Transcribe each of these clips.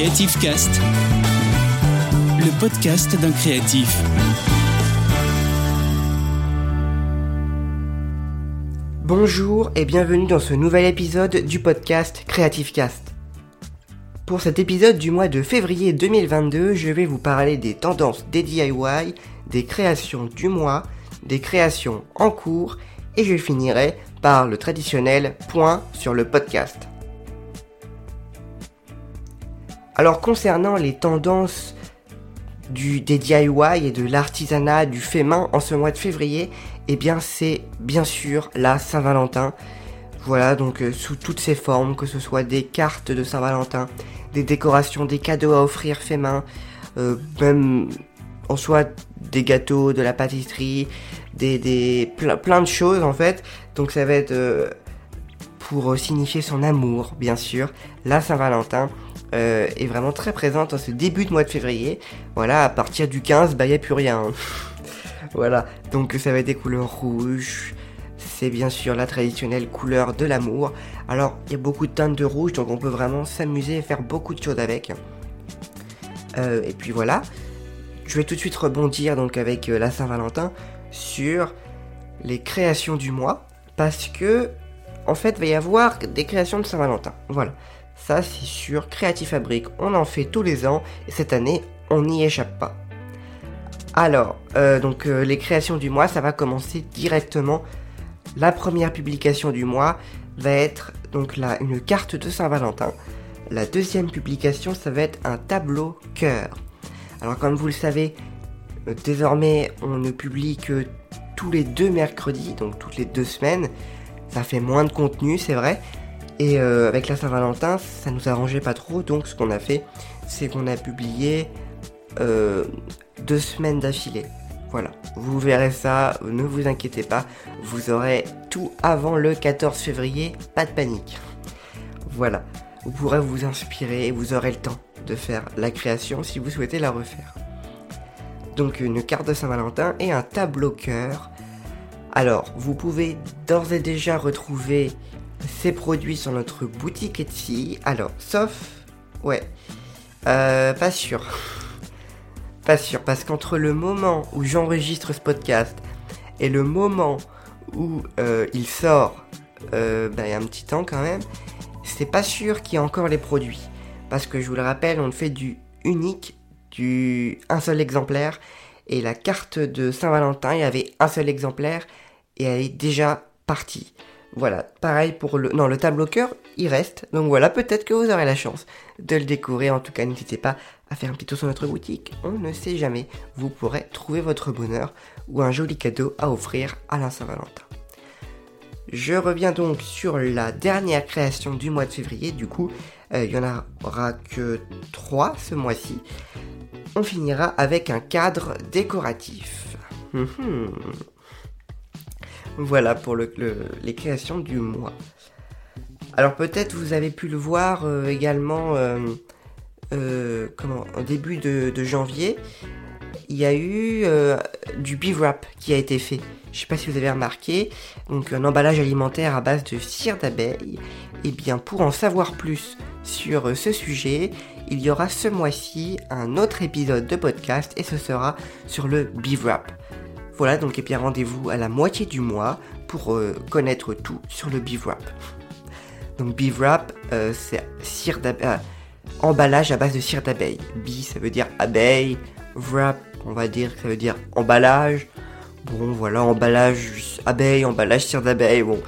Creative Cast, le podcast d'un créatif. Bonjour et bienvenue dans ce nouvel épisode du podcast Creative Cast. Pour cet épisode du mois de février 2022, je vais vous parler des tendances des DIY, des créations du mois, des créations en cours et je finirai par le traditionnel point sur le podcast. Alors concernant les tendances du, des DIY et de l'artisanat, du fait main en ce mois de février, eh bien c'est bien sûr la Saint-Valentin. Voilà, donc euh, sous toutes ses formes, que ce soit des cartes de Saint-Valentin, des décorations, des cadeaux à offrir fait main, euh, même en soit des gâteaux, de la pâtisserie, des, des plein, de choses en fait. Donc ça va être euh, pour signifier son amour, bien sûr, la Saint-Valentin. Euh, est vraiment très présente en ce début de mois de février. Voilà, à partir du 15, bah il a plus rien. voilà, donc ça va être des couleurs rouges. C'est bien sûr la traditionnelle couleur de l'amour. Alors, il y a beaucoup de teintes de rouge, donc on peut vraiment s'amuser et faire beaucoup de choses avec. Euh, et puis voilà. Je vais tout de suite rebondir donc avec euh, la Saint-Valentin sur les créations du mois. Parce que, en fait, il va y avoir des créations de Saint-Valentin. Voilà. Ça, c'est sûr. Creative Fabric, on en fait tous les ans. Et cette année, on n'y échappe pas. Alors, euh, donc euh, les créations du mois, ça va commencer directement. La première publication du mois va être donc là une carte de Saint-Valentin. La deuxième publication, ça va être un tableau cœur. Alors comme vous le savez, euh, désormais on ne publie que tous les deux mercredis, donc toutes les deux semaines. Ça fait moins de contenu, c'est vrai, et euh, avec la Saint-Valentin, ça nous arrangeait pas trop, donc ce qu'on a fait, c'est qu'on a publié euh, deux semaines d'affilée. Voilà, vous verrez ça, ne vous inquiétez pas, vous aurez tout avant le 14 février, pas de panique. Voilà, vous pourrez vous inspirer et vous aurez le temps de faire la création si vous souhaitez la refaire. Donc une carte de Saint-Valentin et un tableau cœur. Alors, vous pouvez d'ores et déjà retrouver ces produits sur notre boutique Etsy. Alors, sauf... Ouais. Euh, pas sûr. Pas sûr, parce qu'entre le moment où j'enregistre ce podcast et le moment où euh, il sort, euh, bah, il y a un petit temps quand même, c'est pas sûr qu'il y ait encore les produits. Parce que je vous le rappelle, on fait du unique, du un seul exemplaire. Et la carte de Saint-Valentin, il y avait un seul exemplaire et elle est déjà partie. Voilà, pareil pour le... Non, le tableau cœur, il reste. Donc voilà, peut-être que vous aurez la chance de le découvrir. En tout cas, n'hésitez pas à faire un petit tour sur notre boutique. On ne sait jamais, vous pourrez trouver votre bonheur ou un joli cadeau à offrir à la Saint-Valentin. Je reviens donc sur la dernière création du mois de février. Du coup, euh, il n'y en aura que 3 ce mois-ci. On finira avec un cadre décoratif. Hum, hum. Voilà pour les créations du mois. Alors peut-être vous avez pu le voir euh, également euh, euh, au début de, janvier, il y a eu du wrap qui a été fait. Je ne sais pas si vous avez remarqué, donc un emballage alimentaire à base de cire d'abeille. Et eh bien pour en savoir plus sur ce sujet, il y aura ce mois-ci un autre épisode de podcast et ce sera sur le wrap. Voilà, donc et bien rendez-vous à la moitié du mois pour euh, connaître tout sur le beef wrap. Donc beef wrap, euh, c'est cire d'abeille, euh, emballage à base de cire d'abeille. Bee, ça veut dire abeille. Wrap, on va dire que ça veut dire emballage. Bon, voilà, emballage abeille, emballage cire d'abeille. Bon,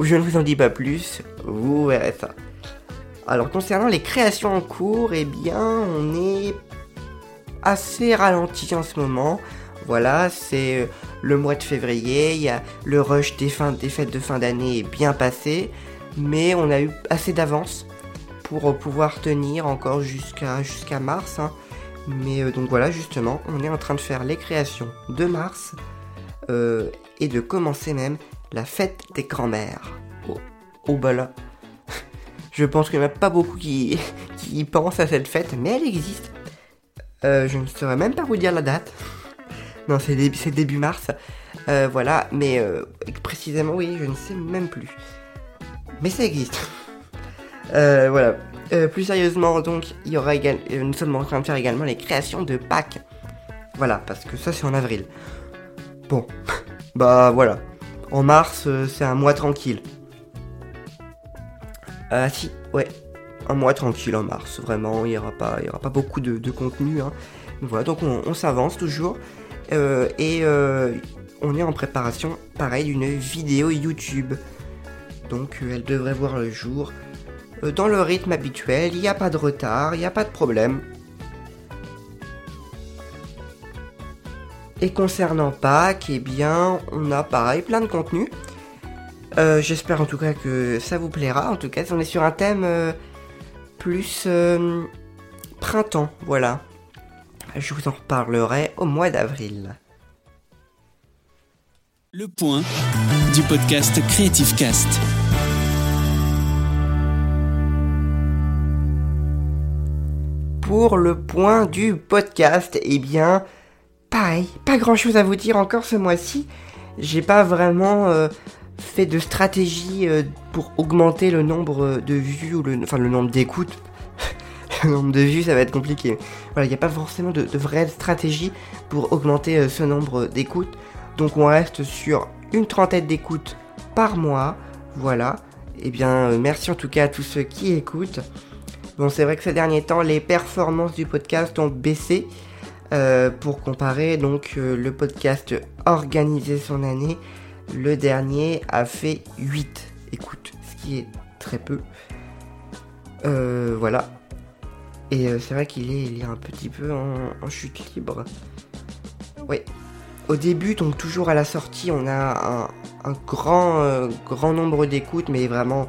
je ne vous en dis pas plus, vous verrez ça. Alors concernant les créations en cours, eh bien, on est assez ralenti en ce moment. Voilà, c'est euh, le mois de février, le rush des, fêtes de fin d'année est bien passé, mais on a eu assez d'avance pour euh, pouvoir tenir encore jusqu'à mars. Hein. Mais euh, donc voilà, justement, on est en train de faire les créations de mars et de commencer même la fête des grands-mères. Oh, oh bah là, je pense qu'il n'y en a pas beaucoup qui, qui pensent à cette fête, mais elle existe. je ne saurais même pas vous dire la date. Non, c'est début, mars. Euh, voilà, mais euh, précisément, oui, je ne sais même plus. Mais ça existe. Euh, voilà. Plus sérieusement, donc, il y euh, nous sommes en train de faire également les créations de Pâques. Voilà, parce que ça c'est en avril. Bon, bah voilà. En mars, c'est un mois tranquille. Ah si, ouais, un mois tranquille en mars, vraiment, il n'y aura, pas, aura pas beaucoup de, contenu. Hein. Voilà, donc on, s'avance toujours. Et on est en préparation, pareil, d'une vidéo YouTube. Donc elle devrait voir le jour euh, dans le rythme habituel, il n'y a pas de retard, il n'y a pas de problème. Et concernant Pâques, eh bien, on a pareil plein de contenu. Euh, j'espère en tout cas que ça vous plaira. En tout cas, on est sur un thème euh, plus printemps, voilà. Je vous en reparlerai au mois d'avril. Le point du podcast Creative Cast. pour le point du podcast, eh bien, pareil, pas grand chose à vous dire encore ce mois-ci. J'ai pas vraiment euh, fait de stratégie euh, pour augmenter le nombre de vues ou le, enfin le nombre d'écoutes. Le nombre de vues, ça va être compliqué. Voilà, il n'y a pas forcément de, vraie stratégie pour augmenter euh, ce nombre d'écoutes. Donc on reste sur une trentaine d'écoutes par mois. Voilà. Eh bien, merci en tout cas à tous ceux qui écoutent. Bon, c'est vrai que ces derniers temps, les performances du podcast ont baissé. Euh, pour comparer, donc euh, le podcast organisé son année, le dernier a fait 8 écoute, ce qui est très peu. Euh, voilà. Et c'est vrai qu'il est, il un petit peu en, chute libre. Oui. Au début, donc toujours à la sortie, on a un, grand, grand nombre d'écoutes, mais vraiment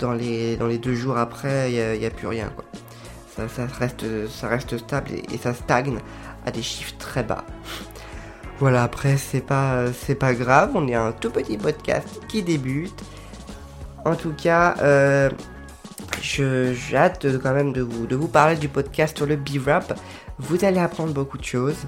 dans les, dans les deux jours après, il n'y a, plus rien. Quoi. Ça, reste, ça reste stable et, ça stagne à des chiffres très bas. Voilà, après, c'est pas, c'est pas grave, on est un tout petit podcast qui débute. En tout cas, euh, j'ai hâte quand même de vous, parler du podcast sur le B-Rap. Vous allez apprendre beaucoup de choses.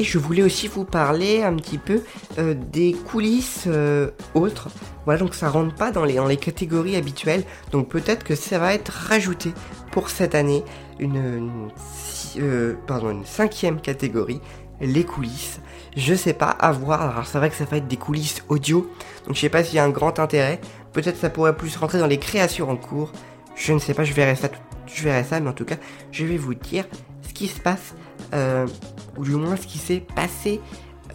Et je voulais aussi vous parler un petit peu euh, des coulisses euh, autres. Voilà, donc ça rentre pas dans les, catégories habituelles. Donc peut-être que ça va être rajouté pour cette année une, euh, une cinquième catégorie, les coulisses. Je sais pas, à voir. Alors c'est vrai que ça va être des coulisses audio. Donc je sais pas s'il y a un grand intérêt. Peut-être ça pourrait plus rentrer dans les créations en cours. Je ne sais pas, je verrai ça, je verrai ça, mais en tout cas, je vais vous dire ce qui se passe euh, ou du moins ce qui s'est passé,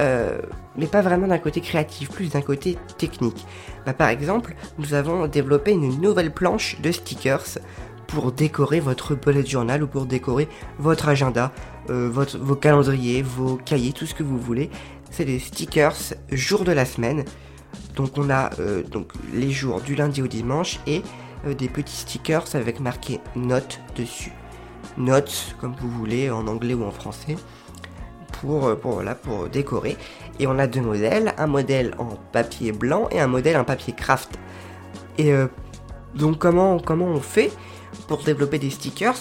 euh, mais pas vraiment d'un côté créatif, plus d'un côté technique. Bah, par exemple, nous avons développé une nouvelle planche de stickers pour décorer votre bullet journal ou pour décorer votre agenda, euh, vos calendriers, vos cahiers, tout ce que vous voulez. C'est des stickers jour de la semaine. Donc on a donc les jours du lundi au dimanche et des petits stickers avec marqué notes dessus notes, comme vous voulez, en anglais ou en français, pour, euh, pour, pour décorer. Et on a deux modèles, un modèle en papier blanc et un modèle en papier craft. Et euh, donc comment, comment on fait pour développer des stickers?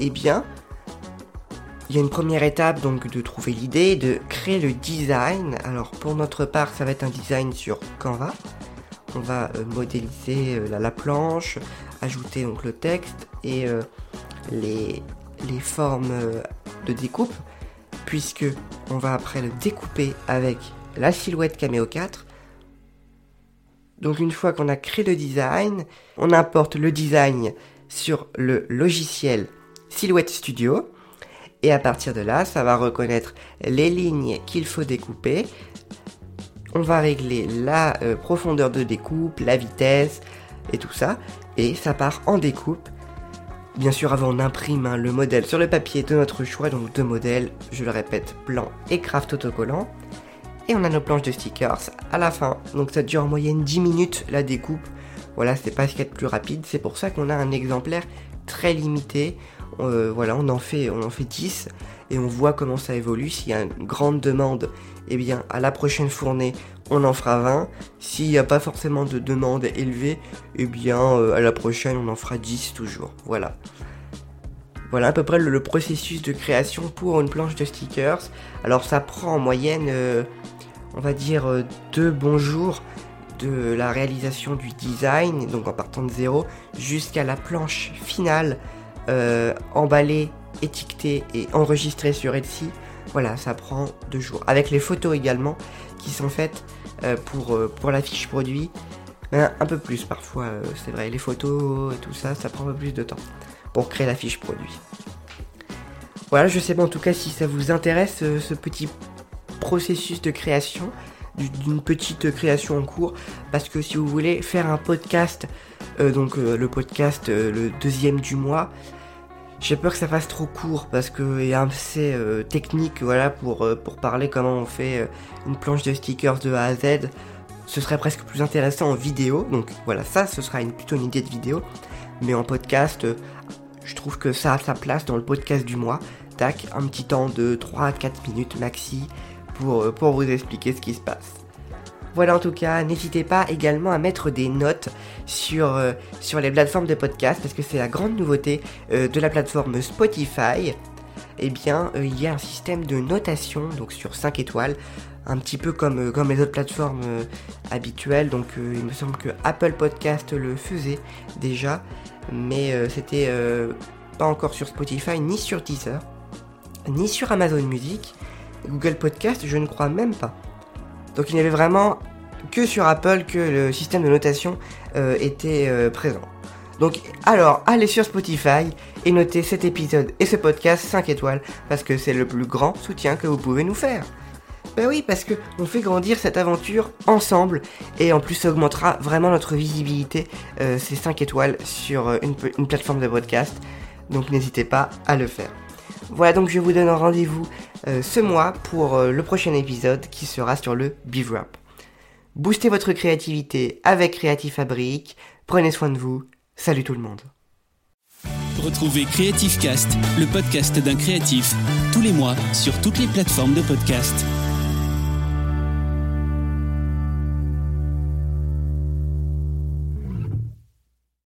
Eh bien, il y a une première étape donc de trouver l'idée, de créer le design. Alors pour notre part, ça va être un design sur Canva. On va euh, modéliser la, planche, ajouter donc le texte et les, les formes euh, de découpe, puisque on va après le découper avec la silhouette Cameo 4. Donc une fois qu'on a créé le design, on importe le design sur le logiciel Silhouette Studio. Et à partir de là, ça va reconnaître les lignes qu'il faut découper. On va régler la euh, profondeur de découpe, la vitesse et tout ça. Et ça part en découpe Bien sûr, avant on imprime hein, le modèle sur le papier de notre choix, donc deux modèles, je le répète, blanc et craft autocollant. Et on a nos planches de stickers à la fin, donc ça dure en moyenne 10 minutes la découpe. Voilà, c'est pas ce qu'il y a de plus rapide, c'est pour ça qu'on a un exemplaire très limité. Euh, voilà, on en, fait, on en fait 10 et on voit comment ça évolue. S'il y a une grande demande, eh bien à la prochaine fournée, on en fera 20. S'il n'y a pas forcément de demande élevée, eh bien euh, à la prochaine on en fera 10 toujours. Voilà. Voilà à peu près le, processus de création pour une planche de stickers. Alors ça prend en moyenne, euh, on va dire, deux bons jours de la réalisation du design, donc en partant de zéro, jusqu'à la planche finale, euh, emballée, étiquetée et enregistrée sur Etsy. Voilà, ça prend deux jours. Avec les photos également, qui sont faites euh, pour, euh, pour la fiche produit. Un peu plus parfois, c'est vrai. Les photos et tout ça, ça prend un peu plus de temps pour créer la fiche produit. Voilà, je sais pas en tout cas si ça vous intéresse ce petit processus de création d'une petite création en cours parce que si vous voulez faire un podcast donc le podcast le deuxième du mois j'ai peur que ça fasse trop court parce que y a assez technique voilà pour, pour parler comment on fait une planche de stickers de A à Z. Ce serait presque plus intéressant en vidéo donc voilà ça ce sera une, plutôt une idée de vidéo. Mais en podcast je trouve que ça a sa place dans le podcast du mois. Tac un petit temps de 3 à 4 minutes maxi euh, pour, vous expliquer ce qui se passe. Voilà en tout cas, n'hésitez pas également à mettre des notes sur, euh, sur les plateformes de podcast parce que c'est la grande nouveauté euh, de la plateforme Spotify. Eh bien, il y a un système de notation, donc sur 5 étoiles, un petit peu comme, comme les autres plateformes habituelles. Donc il me semble que Apple Podcast le faisait déjà, mais c'était pas encore sur Spotify, ni sur Deezer, ni sur Amazon Music. Google Podcast, je ne crois même pas. Donc il n'y avait vraiment que sur Apple que le système de notation euh, était euh, présent. Donc alors, allez sur Spotify et notez cet épisode et ce podcast 5 étoiles parce que c'est le plus grand soutien que vous pouvez nous faire. Ben oui, parce que on fait grandir cette aventure ensemble et en plus ça augmentera vraiment notre visibilité, euh, ces 5 étoiles sur une, une plateforme de podcast. Donc n'hésitez pas à le faire. Voilà donc je vous donne rendez-vous euh, ce mois pour euh, le prochain épisode qui sera sur le Beef Rap. Boostez votre créativité avec Creative Fabric, prenez soin de vous, salut tout le monde. Retrouvez Creative Cast, le podcast d'un créatif, tous les mois sur toutes les plateformes de podcast.